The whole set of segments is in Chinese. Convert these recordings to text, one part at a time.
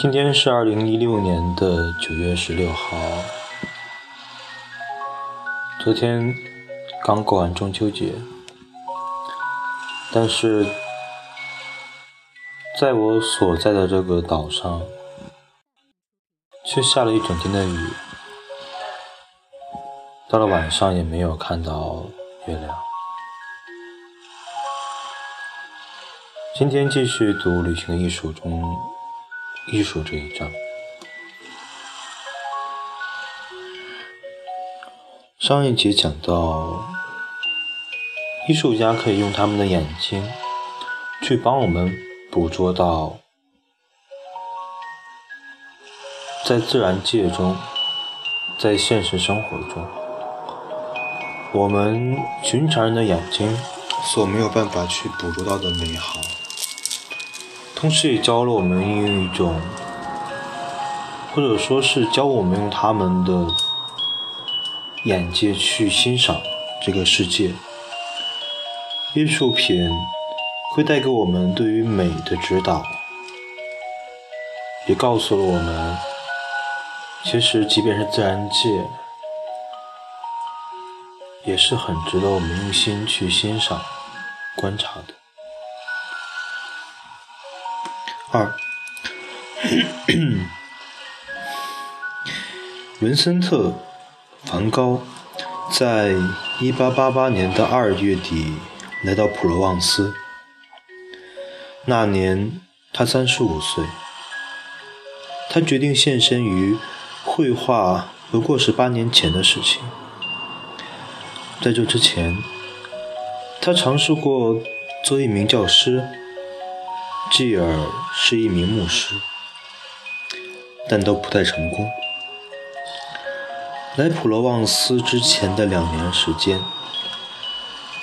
今天是二零一六年的九月十六号，昨天刚过完中秋节，但是在我所在的这个岛上，却下了一整天的雨，到了晚上也没有看到月亮。今天继续读《旅行艺术》中。艺术这一章，上一节讲到，艺术家可以用他们的眼睛去帮我们捕捉到，在自然界中，在现实生活中，我们寻常人的眼睛所没有办法去捕捉到的美好。同时也教了我们用一种，或者说是教我们用他们的眼界去欣赏这个世界。艺术品会带给我们对于美的指导，也告诉了我们，其实即便是自然界，也是很值得我们用心去欣赏、观察的。二，文森特·梵高在1888年的二月底来到普罗旺斯。那年他35岁，他决定献身于绘画，不过是八年前的事情。在这之前，他尝试过做一名教师。继而是一名牧师，但都不太成功。来普罗旺斯之前的两年时间，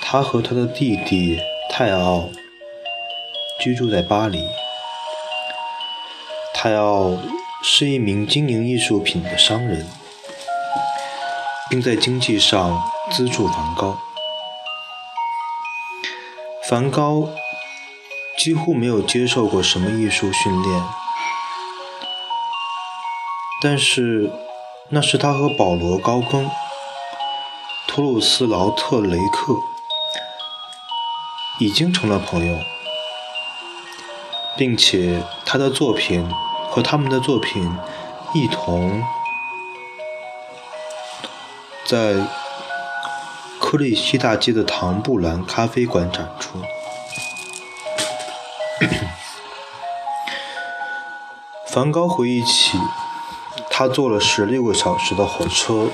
他和他的弟弟泰奥居住在巴黎。泰奥是一名经营艺术品的商人，并在经济上资助梵高。梵高。几乎没有接受过什么艺术训练，但是那是他和保罗·高更、托鲁斯劳特雷克已经成了朋友，并且他的作品和他们的作品一同在克里希大街的唐布兰咖啡馆展出。梵高回忆起他坐了十六个小时的火车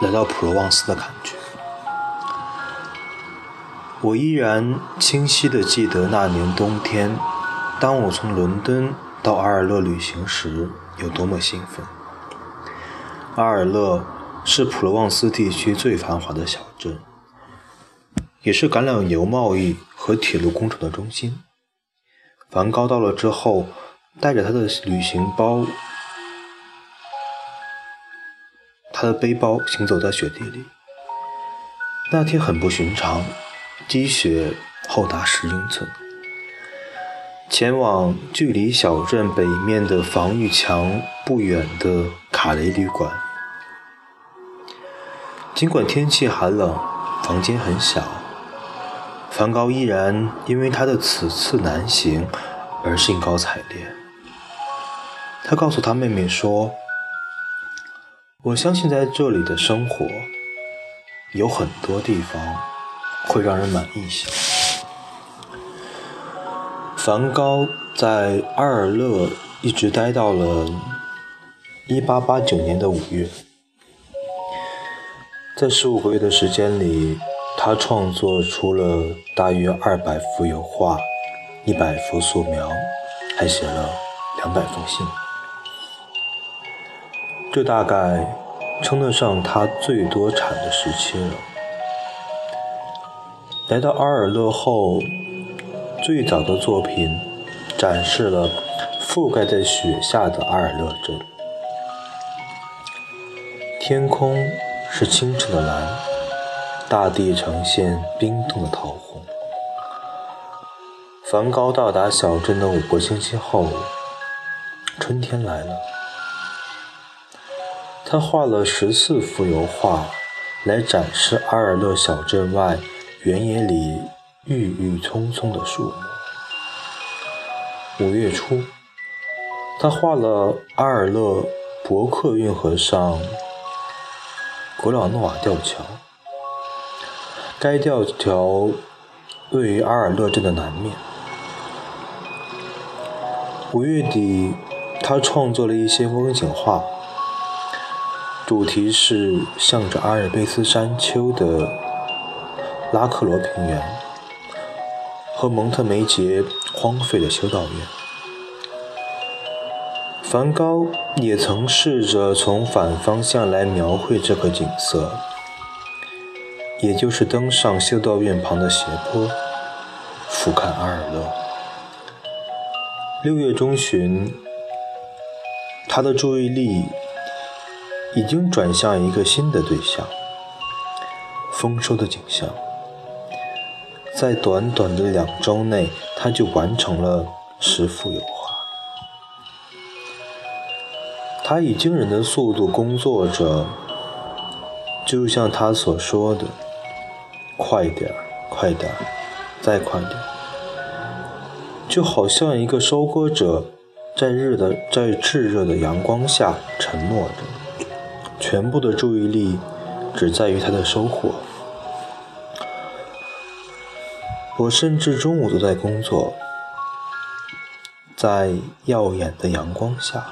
来到普罗旺斯的感觉。我依然清晰地记得那年冬天，当我从伦敦到阿尔勒旅行时有多么兴奋。阿尔勒是普罗旺斯地区最繁华的小镇，也是橄榄油贸易和铁路工程的中心。梵高到了之后。带着他的旅行包，他的背包行走在雪地里。那天很不寻常，积雪厚达十英寸。前往距离小镇北面的防御墙不远的卡雷旅馆。尽管天气寒冷，房间很小，梵高依然因为他的此次南行而兴高采烈。他告诉他妹妹说：“我相信在这里的生活有很多地方会让人满意些。”梵高在阿尔勒一直待到了1889年的五月，在十五个月的时间里，他创作出了大约二百幅油画、一百幅素描，还写了两百封信。这大概称得上他最多产的时期了。来到阿尔勒后，最早的作品展示了覆盖在雪下的阿尔勒镇，天空是清澈的蓝，大地呈现冰冻的桃红。梵高到达小镇的五个星期后，春天来了。他画了十四幅油画，来展示阿尔勒小镇外原野里郁郁葱葱的树木。五月初，他画了阿尔勒伯克运河上格朗诺瓦吊桥。该吊桥位于阿尔勒镇的南面。五月底，他创作了一些风景画，主题是向着阿尔卑斯山丘的拉克罗平原和蒙特梅杰荒废的修道院。梵高也曾试着从反方向来描绘这个景色，也就是登上修道院旁的斜坡，俯瞰阿尔勒。六月中旬，他的注意力已经转向一个新的对象——丰收的景象。在短短的两周内，他就完成了十幅油画。他以惊人的速度工作着，就像他所说的：“快点儿快点儿再快点儿。”就好像一个收割者在日的在炙热的阳光下沉默着，全部的注意力只在于他的收获。我甚至中午都在工作，在耀眼的阳光下，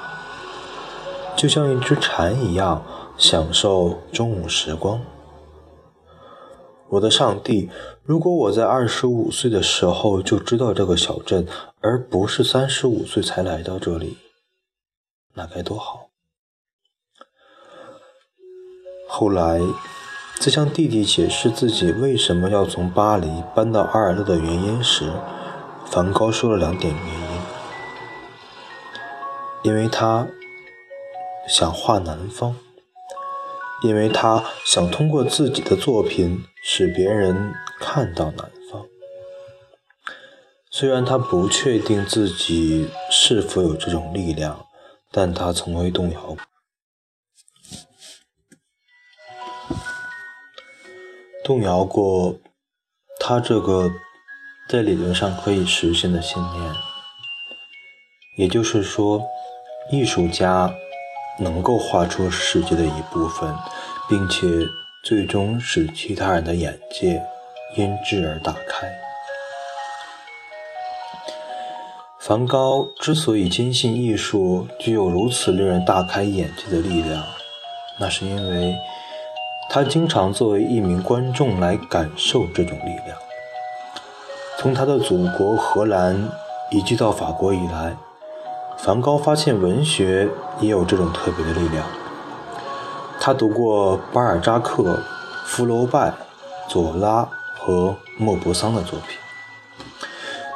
就像一只蝉一样享受中午时光。我的上帝！如果我在二十五岁的时候就知道这个小镇，而不是三十五岁才来到这里，那该多好！后来，在向弟弟解释自己为什么要从巴黎搬到阿尔勒的原因时，梵高说了两点原因：因为他想画南方。因为他想通过自己的作品使别人看到南方，虽然他不确定自己是否有这种力量，但他从未动摇过，动摇过他这个在理论上可以实现的信念，也就是说，艺术家。能够画出世界的一部分，并且最终使其他人的眼界因之而打开。梵高之所以坚信艺术具有如此令人大开眼界的力量，那是因为他经常作为一名观众来感受这种力量。从他的祖国荷兰移居到法国以来。梵高发现文学也有这种特别的力量。他读过巴尔扎克、福楼拜、左拉和莫泊桑的作品，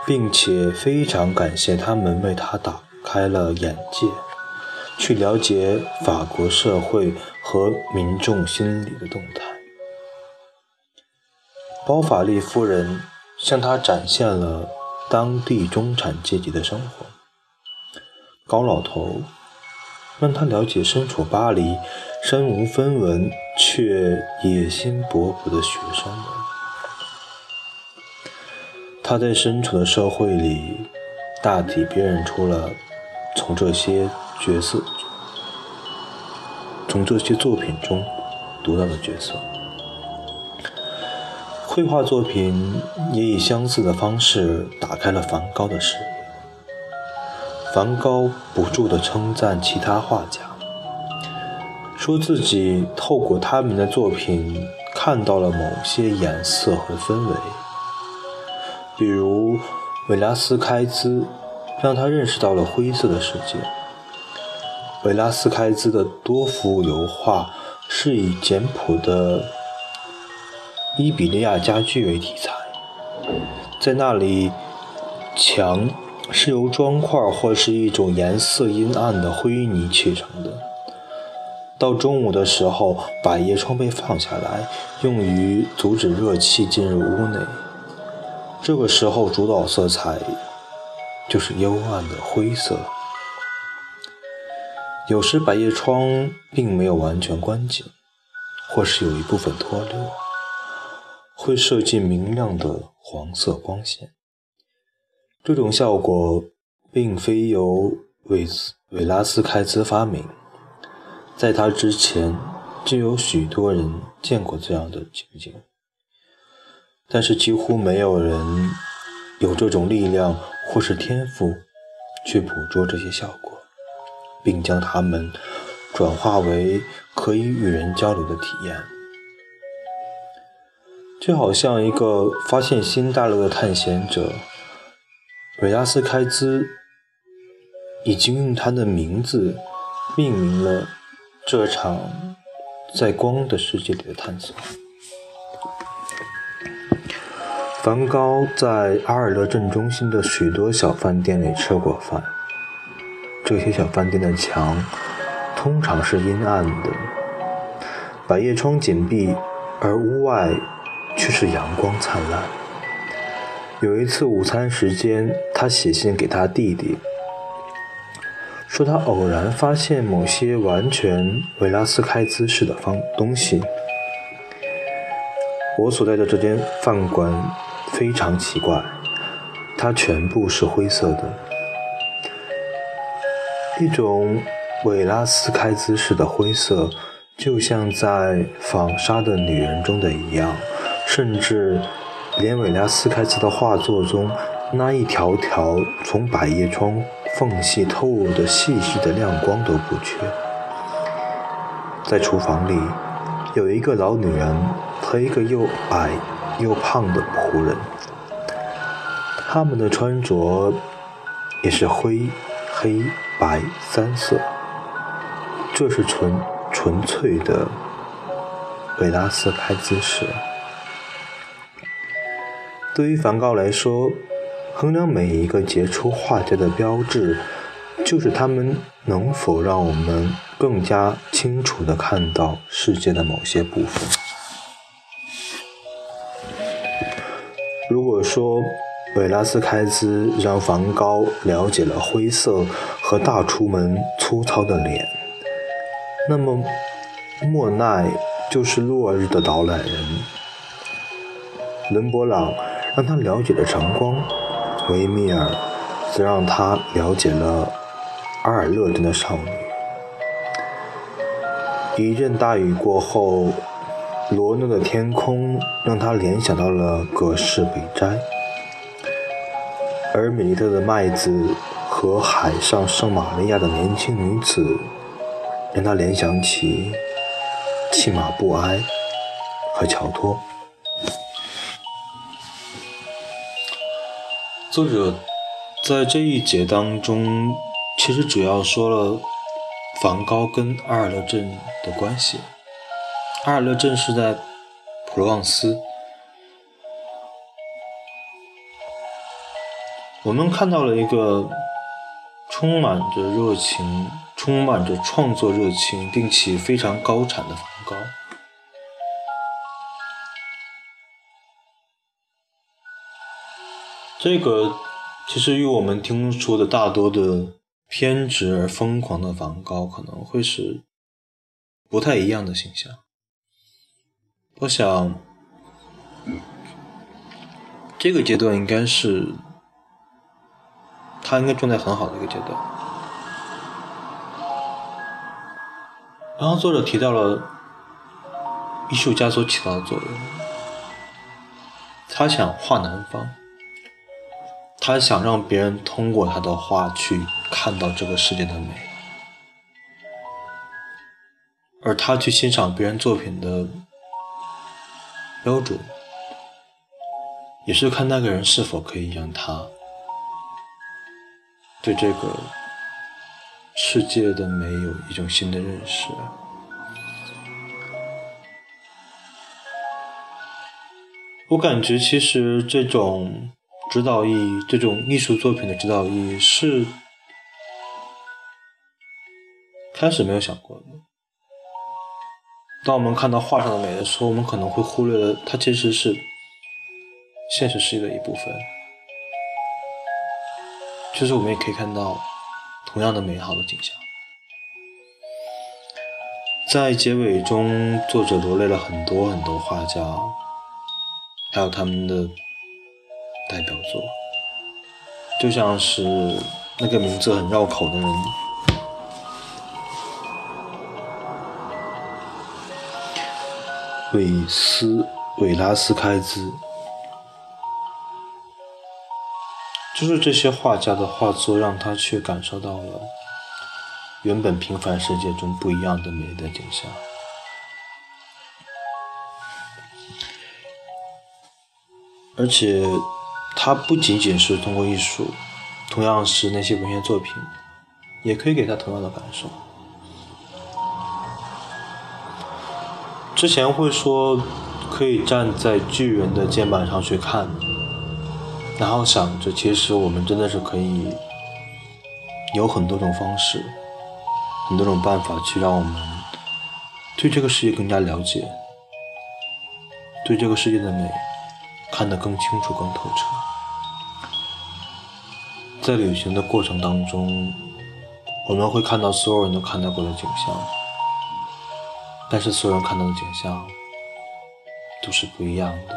并且非常感谢他们为他打开了眼界，去了解法国社会和民众心理的动态。包法利夫人向他展现了当地中产阶级的生活。高老头让他了解身处巴黎、身无分文却野心勃勃的学生们。他在身处的社会里，大体辨认出了从这些角色、从这些作品中读到的角色。绘画作品也以相似的方式打开了梵高的视野。梵高不住地称赞其他画家，说自己透过他们的作品看到了某些颜色和氛围，比如维拉斯开兹让他认识到了灰色的世界。维拉斯开兹的多幅油画是以简朴的伊比利亚家具为题材，在那里墙。是由砖块或是一种颜色阴暗的灰泥砌成的。到中午的时候，百叶窗被放下来，用于阻止热气进入屋内。这个时候主导色彩就是幽暗的灰色。有时百叶窗并没有完全关紧，或是有一部分脱落，会射进明亮的黄色光线。这种效果并非由韦韦拉斯开兹发明，在他之前就有许多人见过这样的情景，但是几乎没有人有这种力量或是天赋去捕捉这些效果。并将它们转化为可以与人交流的体验，就好像一个发现新大陆的探险者，维拉斯开兹已经用他的名字命名了这场在光的世界里的探索。梵高在阿尔勒镇中心的许多小饭店里吃过饭。这些小饭店的墙通常是阴暗的，百叶窗紧闭，而屋外却是阳光灿烂。有一次午餐时间，他写信给他弟弟，说他偶然发现某些完全维拉斯开兹式的方东西。我所在的这间饭馆非常奇怪，它全部是灰色的。一种韦拉斯开兹式的灰色，就像在《纺纱的女人》中的一样，甚至连韦拉斯开兹的画作中那一条条从百叶窗缝隙透入的细细的亮光都不缺。在厨房里，有一个老女人和一个又矮又胖的仆人，他们的穿着也是灰。黑白三色，这是纯纯粹的维拉斯开姿式。对于梵高来说，衡量每一个杰出画家的标志，就是他们能否让我们更加清楚地看到世界的某些部分。如果说，维拉斯开兹让梵高了解了灰色和大厨门粗糙的脸，那么莫奈就是落日的导览人。伦勃朗让他了解了晨光，维米尔则让他了解了阿尔勒镇的少女。一阵大雨过后，罗讷的天空让他联想到了葛氏北斋。而米利特的麦子和海上圣玛利亚的年轻女子，让他联想起弃马布埃和乔托。作者在这一节当中，其实主要说了梵高跟阿尔勒镇的关系。阿尔勒镇是在普罗旺斯。我们看到了一个充满着热情、充满着创作热情，并且非常高产的梵高。这个其实与我们听说的大多的偏执而疯狂的梵高可能会是不太一样的形象。我想，这个阶段应该是。他应该状态很好的一个阶段。然后作者提到了艺术家所起到的作用。他想画南方，他想让别人通过他的画去看到这个世界的美，而他去欣赏别人作品的标准，也是看那个人是否可以让他。对这个世界的美有一种新的认识。我感觉，其实这种指导意义，这种艺术作品的指导意义，是开始没有想过的。当我们看到画上的美的时候，我们可能会忽略了，它其实是现实世界的一部分。其实我们也可以看到同样的美好的景象。在结尾中，作者罗列了很多很多画家，还有他们的代表作，就像是那个名字很绕口的人——韦斯韦拉斯开兹。就是这些画家的画作，让他去感受到了原本平凡世界中不一样的美的景象。而且，他不仅仅是通过艺术，同样是那些文学作品，也可以给他同样的感受。之前会说，可以站在巨人的肩膀上去看。然后想着，其实我们真的是可以有很多种方式，很多种办法去让我们对这个世界更加了解，对这个世界的美看得更清楚、更透彻。在旅行的过程当中，我们会看到所有人都看到过的景象，但是所有人看到的景象都是不一样的。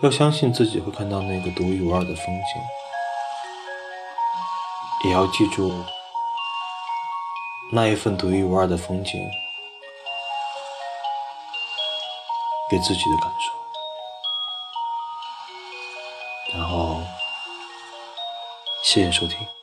要相信自己会看到那个独一无二的风景，也要记住那一份独一无二的风景给自己的感受。然后，谢谢收听。